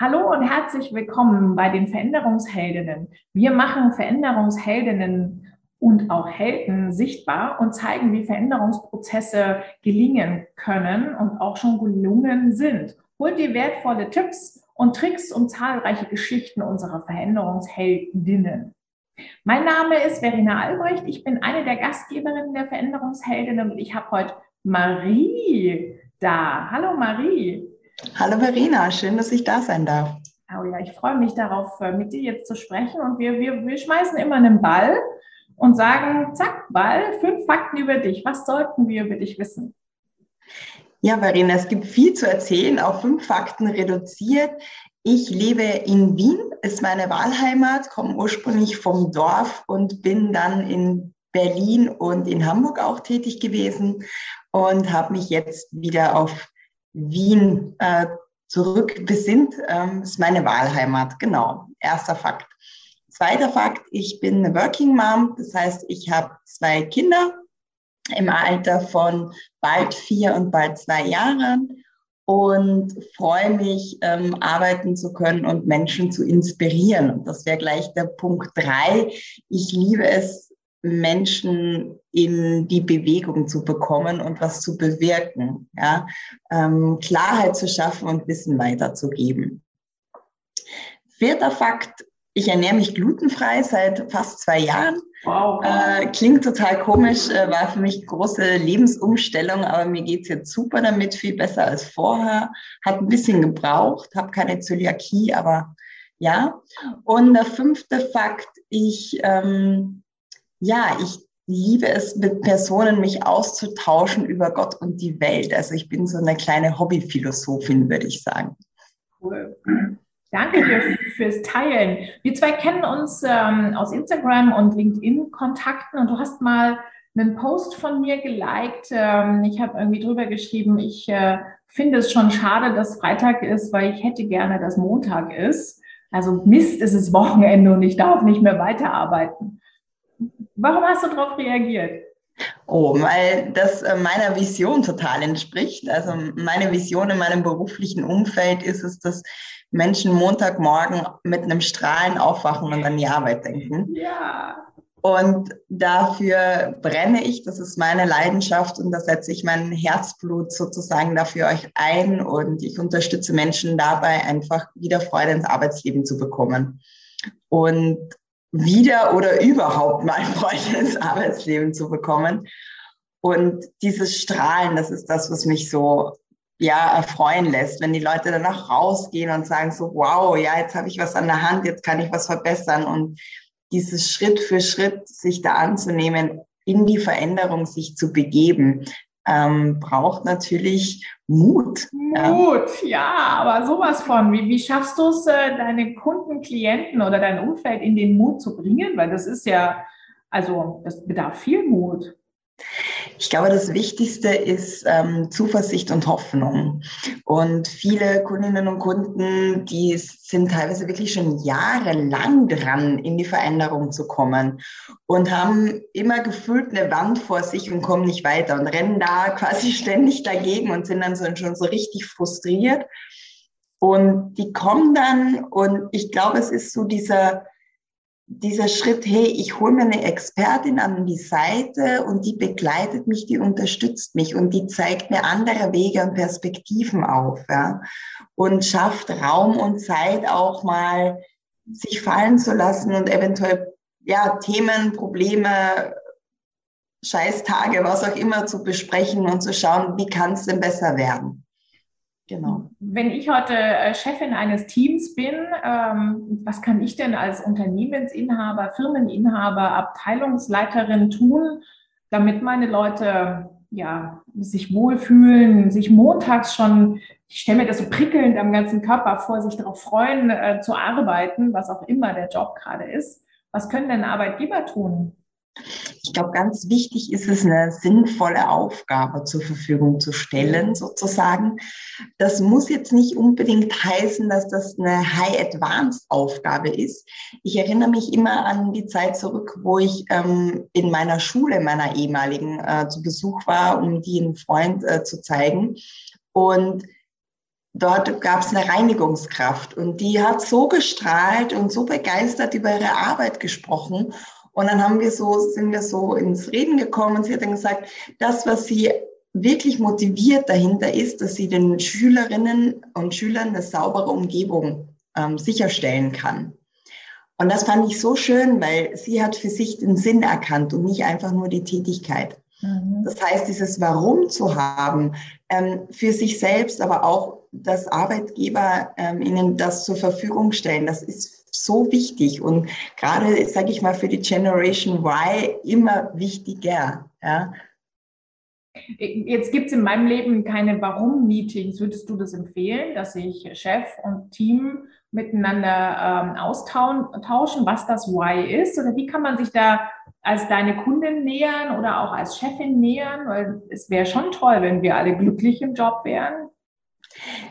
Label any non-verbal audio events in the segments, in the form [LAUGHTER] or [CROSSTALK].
Hallo und herzlich willkommen bei den Veränderungsheldinnen. Wir machen Veränderungsheldinnen und auch Helden sichtbar und zeigen, wie Veränderungsprozesse gelingen können und auch schon gelungen sind. Holt dir wertvolle Tipps und Tricks und zahlreiche Geschichten unserer Veränderungsheldinnen. Mein Name ist Verena Albrecht. Ich bin eine der Gastgeberinnen der Veränderungsheldinnen und ich habe heute Marie da. Hallo Marie. Hallo Verena, schön, dass ich da sein darf. Oh ja, ich freue mich darauf, äh, mit dir jetzt zu sprechen. Und wir, wir, wir schmeißen immer einen Ball und sagen, zack, Ball, fünf Fakten über dich. Was sollten wir über dich wissen? Ja, Verena, es gibt viel zu erzählen, auf fünf Fakten reduziert. Ich lebe in Wien, ist meine Wahlheimat, komme ursprünglich vom Dorf und bin dann in Berlin und in Hamburg auch tätig gewesen und habe mich jetzt wieder auf Wien äh, zurückbesinnt, ähm, ist meine Wahlheimat. Genau, erster Fakt. Zweiter Fakt, ich bin eine Working Mom, das heißt, ich habe zwei Kinder im Alter von bald vier und bald zwei Jahren und freue mich, ähm, arbeiten zu können und Menschen zu inspirieren. Und das wäre gleich der Punkt drei. Ich liebe es, Menschen in die Bewegung zu bekommen und was zu bewirken, ja? Ähm, Klarheit zu schaffen und Wissen weiterzugeben. Vierter Fakt, ich ernähre mich glutenfrei seit fast zwei Jahren. Wow. Äh, klingt total komisch, äh, war für mich große Lebensumstellung, aber mir geht's jetzt super damit, viel besser als vorher. Hat ein bisschen gebraucht, habe keine Zöliakie, aber ja. Und der fünfte Fakt, ich ähm, ja, ich liebe es, mit Personen mich auszutauschen über Gott und die Welt. Also ich bin so eine kleine Hobbyphilosophin, würde ich sagen. Cool. Danke dir fürs Teilen. Wir zwei kennen uns ähm, aus Instagram und LinkedIn-Kontakten und du hast mal einen Post von mir geliked. Ähm, ich habe irgendwie drüber geschrieben, ich äh, finde es schon schade, dass Freitag ist, weil ich hätte gerne, dass Montag ist. Also Mist, es ist Wochenende und ich darf nicht mehr weiterarbeiten. Warum hast du darauf reagiert? Oh, weil das äh, meiner Vision total entspricht. Also meine Vision in meinem beruflichen Umfeld ist es, dass Menschen Montagmorgen mit einem Strahlen aufwachen und an die Arbeit denken. Ja. Und dafür brenne ich, das ist meine Leidenschaft und da setze ich mein Herzblut sozusagen dafür euch ein und ich unterstütze Menschen dabei, einfach wieder Freude ins Arbeitsleben zu bekommen. Und wieder oder überhaupt mal Freude ins [LAUGHS] Arbeitsleben zu bekommen. Und dieses Strahlen, das ist das, was mich so ja erfreuen lässt, wenn die Leute danach rausgehen und sagen so, wow, ja, jetzt habe ich was an der Hand, jetzt kann ich was verbessern und dieses Schritt für Schritt sich da anzunehmen, in die Veränderung sich zu begeben, ähm, braucht natürlich Mut. Mut, ja, ja aber sowas von. Wie, wie schaffst du es, äh, deine Kunden, Klienten oder dein Umfeld in den Mut zu bringen? Weil das ist ja, also das bedarf viel Mut. Ich glaube, das Wichtigste ist ähm, Zuversicht und Hoffnung. Und viele Kundinnen und Kunden, die sind teilweise wirklich schon jahrelang dran, in die Veränderung zu kommen und haben immer gefühlt eine Wand vor sich und kommen nicht weiter und rennen da [LAUGHS] quasi ständig dagegen und sind dann schon so richtig frustriert. Und die kommen dann und ich glaube, es ist so dieser dieser Schritt, hey, ich hole mir eine Expertin an die Seite und die begleitet mich, die unterstützt mich und die zeigt mir andere Wege und Perspektiven auf, ja, und schafft Raum und Zeit auch mal sich fallen zu lassen und eventuell ja Themen, Probleme, Scheißtage, was auch immer zu besprechen und zu schauen, wie kann es denn besser werden. Genau. Wenn ich heute äh, Chefin eines Teams bin, ähm, was kann ich denn als Unternehmensinhaber, Firmeninhaber, Abteilungsleiterin tun, damit meine Leute ja, sich wohlfühlen, sich montags schon, ich stelle mir das so prickelnd am ganzen Körper vor, sich darauf freuen, äh, zu arbeiten, was auch immer der Job gerade ist. Was können denn Arbeitgeber tun? Ich glaube, ganz wichtig ist es, eine sinnvolle Aufgabe zur Verfügung zu stellen, sozusagen. Das muss jetzt nicht unbedingt heißen, dass das eine High-Advanced-Aufgabe ist. Ich erinnere mich immer an die Zeit zurück, wo ich ähm, in meiner Schule, meiner ehemaligen, äh, zu Besuch war, um die einen Freund äh, zu zeigen. Und dort gab es eine Reinigungskraft und die hat so gestrahlt und so begeistert über ihre Arbeit gesprochen. Und dann haben wir so, sind wir so ins Reden gekommen und sie hat dann gesagt, das, was sie wirklich motiviert dahinter ist, dass sie den Schülerinnen und Schülern eine saubere Umgebung ähm, sicherstellen kann. Und das fand ich so schön, weil sie hat für sich den Sinn erkannt und nicht einfach nur die Tätigkeit. Mhm. Das heißt, dieses Warum zu haben, ähm, für sich selbst, aber auch, dass Arbeitgeber ähm, ihnen das zur Verfügung stellen, das ist so wichtig und gerade, sage ich mal, für die Generation Y immer wichtiger. Ja? Jetzt gibt es in meinem Leben keine Warum-Meetings. Würdest du das empfehlen, dass sich Chef und Team miteinander ähm, austauschen, was das Why ist? Oder wie kann man sich da als deine Kundin nähern oder auch als Chefin nähern? Weil es wäre schon toll, wenn wir alle glücklich im Job wären.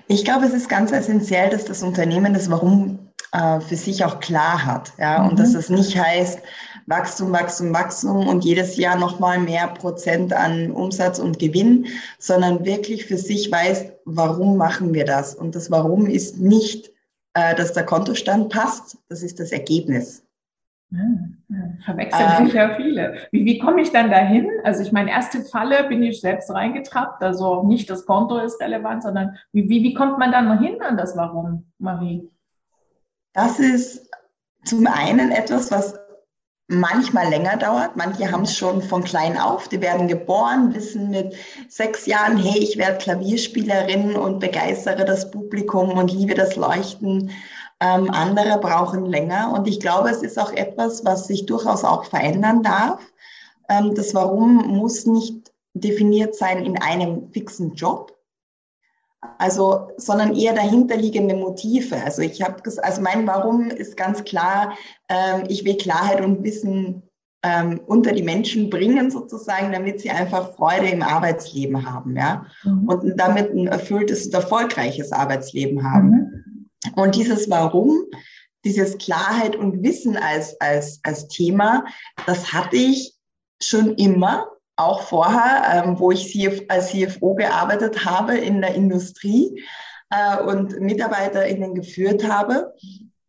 Ich glaube, es ist ganz essentiell, dass das Unternehmen das Warum äh, für sich auch klar hat. Ja? Mhm. Und dass es nicht heißt, Wachstum, Wachstum, Wachstum und jedes Jahr nochmal mehr Prozent an Umsatz und Gewinn, sondern wirklich für sich weiß, warum machen wir das? Und das Warum ist nicht, äh, dass der Kontostand passt, das ist das Ergebnis. Verwechseln sich ja viele. Wie, wie komme ich dann dahin? Also ich meine, erste Falle bin ich selbst reingetrappt, also nicht das Konto ist relevant, sondern wie, wie, wie kommt man dann hin an das Warum, Marie? Das ist zum einen etwas, was manchmal länger dauert. Manche haben es schon von klein auf. Die werden geboren, wissen mit sechs Jahren, hey, ich werde Klavierspielerin und begeistere das Publikum und liebe das Leuchten. Ähm, andere brauchen länger. Und ich glaube, es ist auch etwas, was sich durchaus auch verändern darf. Ähm, das Warum muss nicht definiert sein in einem fixen Job, also, sondern eher dahinterliegende Motive. Also ich habe, also mein Warum ist ganz klar, ähm, ich will Klarheit und Wissen ähm, unter die Menschen bringen sozusagen, damit sie einfach Freude im Arbeitsleben haben, ja, mhm. und damit ein erfülltes und erfolgreiches Arbeitsleben haben. Mhm. Und dieses Warum, dieses Klarheit und Wissen als, als, als Thema, das hatte ich schon immer auch vorher, ähm, wo ich CF, als CFO gearbeitet habe in der Industrie äh, und MitarbeiterInnen geführt habe.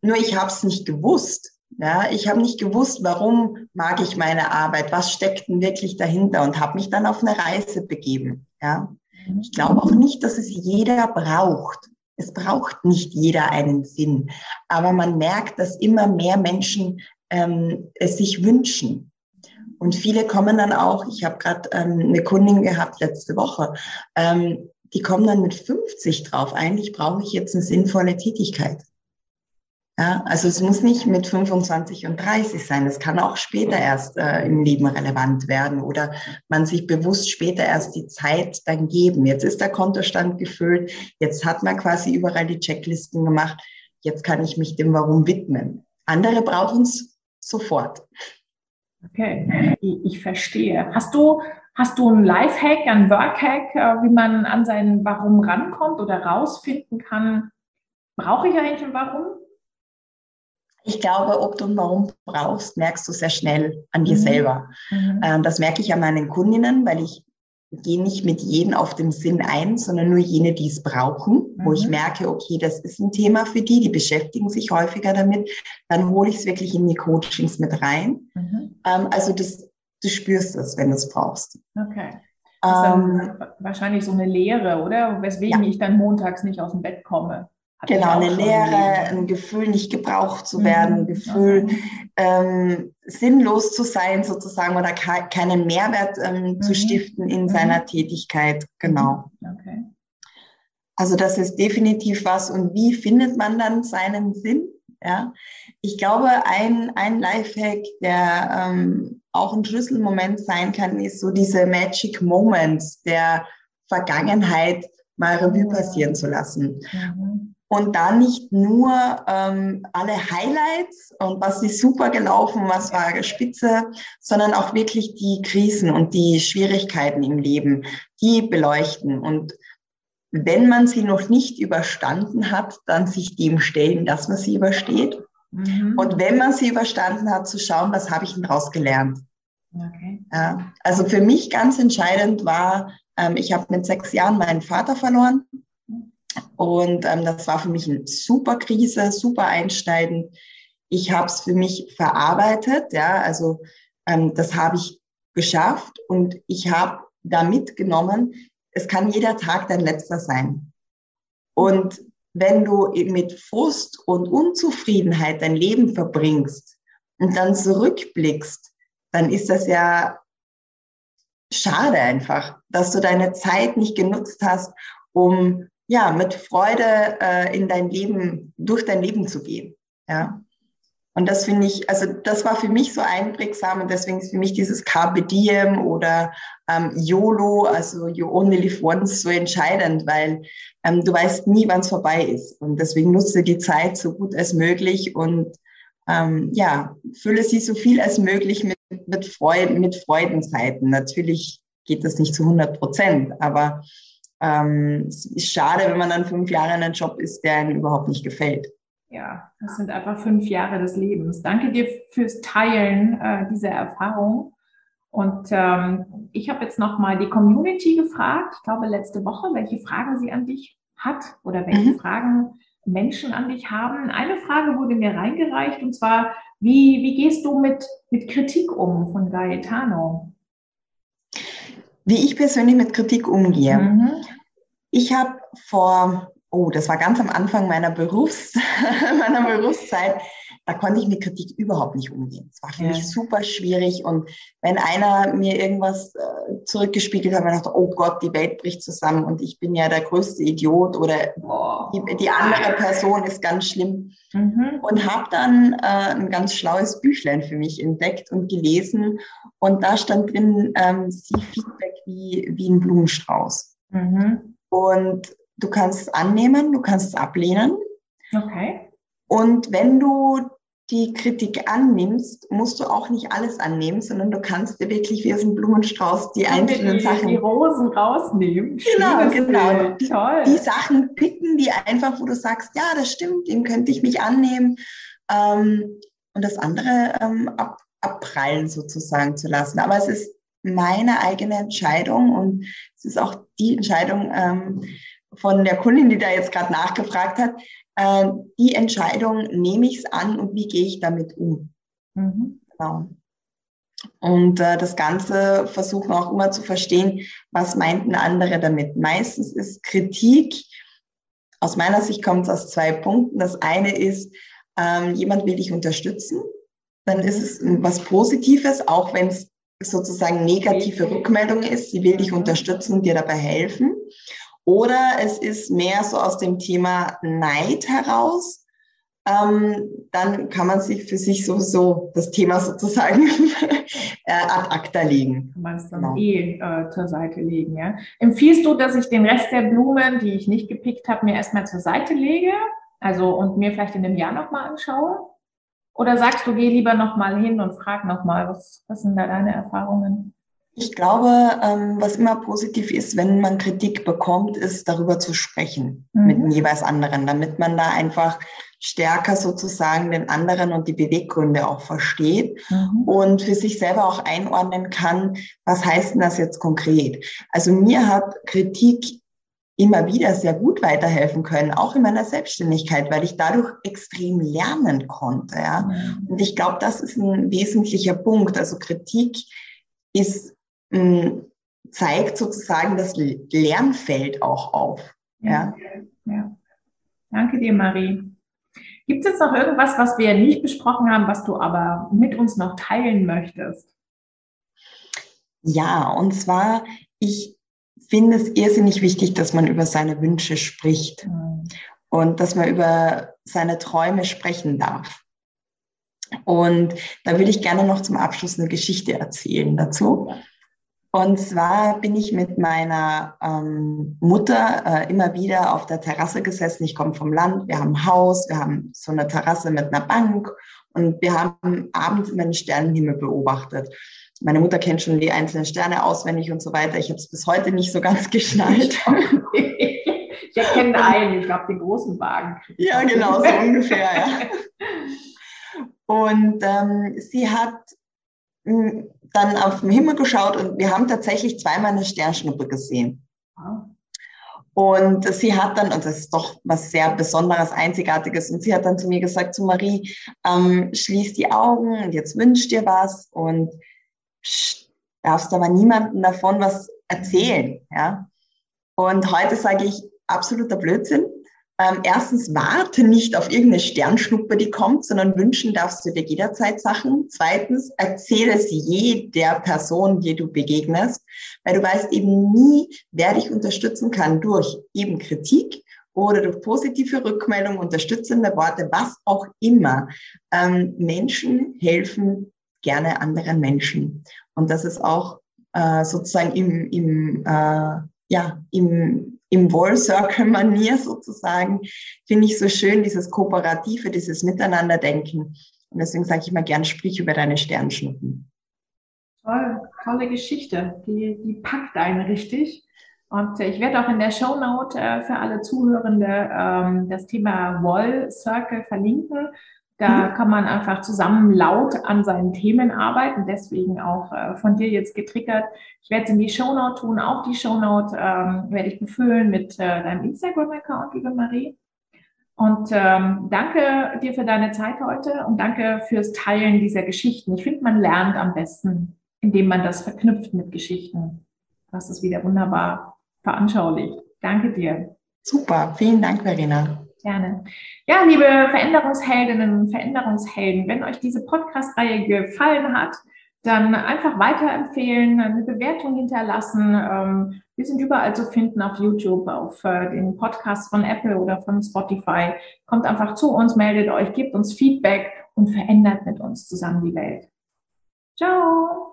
Nur ich habe es nicht gewusst. Ja, ich habe nicht gewusst, warum mag ich meine Arbeit, was steckt denn wirklich dahinter und habe mich dann auf eine Reise begeben. Ja, ich glaube auch nicht, dass es jeder braucht. Es braucht nicht jeder einen Sinn, aber man merkt, dass immer mehr Menschen ähm, es sich wünschen. Und viele kommen dann auch, ich habe gerade ähm, eine Kundin gehabt letzte Woche, ähm, die kommen dann mit 50 drauf. Eigentlich brauche ich jetzt eine sinnvolle Tätigkeit. Ja, also es muss nicht mit 25 und 30 sein. Es kann auch später erst äh, im Leben relevant werden oder man sich bewusst später erst die Zeit dann geben. Jetzt ist der Kontostand gefüllt. Jetzt hat man quasi überall die Checklisten gemacht. Jetzt kann ich mich dem Warum widmen. Andere brauchen es sofort. Okay, ich verstehe. Hast du, hast du einen Lifehack, einen Workhack, äh, wie man an sein Warum rankommt oder rausfinden kann? Brauche ich eigentlich ein Warum? Ich glaube, ob du ein Warum brauchst, merkst du sehr schnell an dir mhm. selber. Mhm. Ähm, das merke ich an meinen Kundinnen, weil ich gehe nicht mit jedem auf den Sinn ein, sondern nur jene, die es brauchen, mhm. wo ich mhm. merke, okay, das ist ein Thema für die, die beschäftigen sich häufiger damit, dann hole ich es wirklich in die Coachings mit rein. Mhm. Ähm, also das, du spürst es, wenn du es brauchst. Okay. Ähm, wahrscheinlich so eine Lehre, oder? Weswegen ja. ich dann montags nicht aus dem Bett komme. Genau, eine Lehre, ein Gefühl, nicht gebraucht zu werden, ein mhm. Gefühl, okay. ähm, sinnlos zu sein sozusagen oder keinen Mehrwert ähm, mhm. zu stiften in mhm. seiner Tätigkeit. Genau. Okay. Also das ist definitiv was. Und wie findet man dann seinen Sinn? Ja, ich glaube, ein, ein Lifehack, der ähm, auch ein Schlüsselmoment sein kann, ist so diese Magic Moments der Vergangenheit mal Revue passieren zu lassen. Mhm und da nicht nur ähm, alle Highlights und was ist super gelaufen, was war spitze, sondern auch wirklich die Krisen und die Schwierigkeiten im Leben, die beleuchten. Und wenn man sie noch nicht überstanden hat, dann sich dem stellen, dass man sie übersteht. Mhm. Und wenn man sie überstanden hat, zu schauen, was habe ich denn daraus gelernt. Okay. Ja, also für mich ganz entscheidend war, ähm, ich habe mit sechs Jahren meinen Vater verloren Und ähm, das war für mich eine super Krise, super einschneidend. Ich habe es für mich verarbeitet, ja, also ähm, das habe ich geschafft und ich habe da mitgenommen, es kann jeder Tag dein letzter sein. Und wenn du mit Frust und Unzufriedenheit dein Leben verbringst und dann zurückblickst, dann ist das ja schade einfach, dass du deine Zeit nicht genutzt hast, um ja mit Freude äh, in dein Leben, durch dein Leben zu gehen. Ja. Und das finde ich, also das war für mich so einprägsam und deswegen ist für mich dieses Carpe Diem oder ähm, YOLO, also You Only Live Once, so entscheidend, weil ähm, du weißt nie, wann es vorbei ist. Und deswegen nutze die Zeit so gut als möglich und ähm, ja, fülle sie so viel als möglich mit, mit, Freuden, mit Freudenzeiten. Natürlich geht das nicht zu 100 Prozent, aber ähm, es ist schade, wenn man dann fünf Jahre in einem Job ist, der einem überhaupt nicht gefällt. Ja, das sind einfach fünf Jahre des Lebens. Danke dir fürs Teilen äh, dieser Erfahrung. Und ähm, ich habe jetzt nochmal die Community gefragt, ich glaube letzte Woche, welche Fragen sie an dich hat oder welche mhm. Fragen Menschen an dich haben. Eine Frage wurde mir reingereicht und zwar, wie, wie gehst du mit, mit Kritik um von Gaetano? Wie ich persönlich mit Kritik umgehe. Mhm. Ich habe vor Oh, das war ganz am Anfang meiner, Berufs [LAUGHS] meiner Berufszeit. Da konnte ich mit Kritik überhaupt nicht umgehen. Es war für ja. mich super schwierig. Und wenn einer mir irgendwas äh, zurückgespiegelt hat, habe ich gedacht, oh Gott, die Welt bricht zusammen und ich bin ja der größte Idiot oder die, die, andere Person ist ganz schlimm. Mhm. Und habe dann äh, ein ganz schlaues Büchlein für mich entdeckt und gelesen. Und da stand drin, ähm, sie Feedback wie, wie ein Blumenstrauß. Mhm. Und Du kannst es annehmen, du kannst es ablehnen. Okay. Und wenn du die Kritik annimmst, musst du auch nicht alles annehmen, sondern du kannst dir wirklich wie aus einem Blumenstrauß die einzelnen die, Sachen. Die Rosen rausnehmen. Genau, genau. Die, Toll. die Sachen picken, die einfach, wo du sagst, ja, das stimmt, dem könnte ich mich annehmen. Ähm, und das andere ähm, ab, abprallen sozusagen zu lassen. Aber es ist meine eigene Entscheidung und es ist auch die Entscheidung, ähm, von der Kundin, die da jetzt gerade nachgefragt hat, äh, die Entscheidung, nehme ich es an und wie gehe ich damit um? Mhm. Genau. Und äh, das Ganze versuchen auch immer zu verstehen, was meinten andere damit. Meistens ist Kritik, aus meiner Sicht kommt es aus zwei Punkten. Das eine ist, ähm, jemand will dich unterstützen, dann ist es was Positives, auch wenn es sozusagen negative Rückmeldung ist. Sie will dich unterstützen und dir dabei helfen. Oder es ist mehr so aus dem Thema Neid heraus. Ähm, dann kann man sich für sich sowieso das Thema sozusagen [LAUGHS] äh, ad acta legen. Kann man es dann genau. eh äh, zur Seite legen. Ja? Empfiehlst du, dass ich den Rest der Blumen, die ich nicht gepickt habe, mir erstmal zur Seite lege? Also und mir vielleicht in einem Jahr nochmal anschaue? Oder sagst du, geh lieber nochmal hin und frag nochmal, was, was sind da deine Erfahrungen? Ich glaube, ähm, was immer positiv ist, wenn man Kritik bekommt, ist darüber zu sprechen mhm. mit dem jeweils anderen, damit man da einfach stärker sozusagen den anderen und die Beweggründe auch versteht mhm. und für sich selber auch einordnen kann, was heißt denn das jetzt konkret? Also mir hat Kritik immer wieder sehr gut weiterhelfen können, auch in meiner Selbstständigkeit, weil ich dadurch extrem lernen konnte. Ja? Mhm. Und ich glaube, das ist ein wesentlicher Punkt. Also Kritik ist zeigt sozusagen das Lernfeld auch auf. Ja. ja. Danke dir, Marie. Gibt es jetzt noch irgendwas, was wir nicht besprochen haben, was du aber mit uns noch teilen möchtest? Ja, und zwar, ich finde es irrsinnig wichtig, dass man über seine Wünsche spricht mhm. und dass man über seine Träume sprechen darf. Und da würde ich gerne noch zum Abschluss eine Geschichte erzählen dazu. Und zwar bin ich mit meiner ähm, Mutter äh, immer wieder auf der Terrasse gesessen. Ich komme vom Land, wir haben ein Haus, wir haben so eine Terrasse mit einer Bank und wir haben abends immer den Sternenhimmel beobachtet. Meine Mutter kennt schon die einzelnen Sterne auswendig und so weiter. Ich habe es bis heute nicht so ganz geschnallt. ich erkenne [LAUGHS] einen, ich glaube den großen Wagen. Ja, genau, so ungefähr, ja. [LAUGHS] Und ähm, sie hat dann auf den Himmel geschaut und wir haben tatsächlich zweimal eine Sternschnuppe gesehen. Und sie hat dann, und das ist doch was sehr Besonderes, Einzigartiges, und sie hat dann zu mir gesagt, zu Marie, ähm, schließ die Augen und jetzt wünsch dir was und darfst aber niemandem davon was erzählen. Ja? Und heute sage ich, absoluter Blödsinn. Ähm, erstens, warte nicht auf irgendeine Sternschnuppe, die kommt, sondern wünschen darfst du dir jederzeit Sachen. Zweitens, erzähle es jeder Person, die du begegnest, weil du weißt eben nie, wer dich unterstützen kann durch eben Kritik oder durch positive Rückmeldungen, unterstützende Worte, was auch immer. Ähm, Menschen helfen gerne anderen Menschen. Und das ist auch äh, sozusagen im, im, äh, ja, im im Wall Circle Manier sozusagen, finde ich so schön, dieses Kooperative, dieses Miteinanderdenken. Und deswegen sage ich mal gern, sprich über deine Sternschnuppen. Toll, tolle Geschichte. Die, die packt einen richtig. Und ich werde auch in der Show Note äh, für alle Zuhörende ähm, das Thema Wall Circle verlinken. Da kann man einfach zusammen laut an seinen Themen arbeiten. Deswegen auch äh, von dir jetzt getriggert. Ich werde es in die Shownote tun. Auch die Shownote ähm, werde ich befüllen mit äh, deinem Instagram-Account, liebe Marie. Und ähm, danke dir für deine Zeit heute und danke fürs Teilen dieser Geschichten. Ich finde, man lernt am besten, indem man das verknüpft mit Geschichten. Das ist wieder wunderbar veranschaulicht. Danke dir. Super, vielen Dank, Verena. Gerne. Ja, liebe Veränderungsheldinnen und Veränderungshelden, wenn euch diese Podcast-Reihe gefallen hat, dann einfach weiterempfehlen, eine Bewertung hinterlassen. Ähm, wir sind überall zu finden auf YouTube, auf äh, den Podcasts von Apple oder von Spotify. Kommt einfach zu uns, meldet euch, gebt uns Feedback und verändert mit uns zusammen die Welt. Ciao!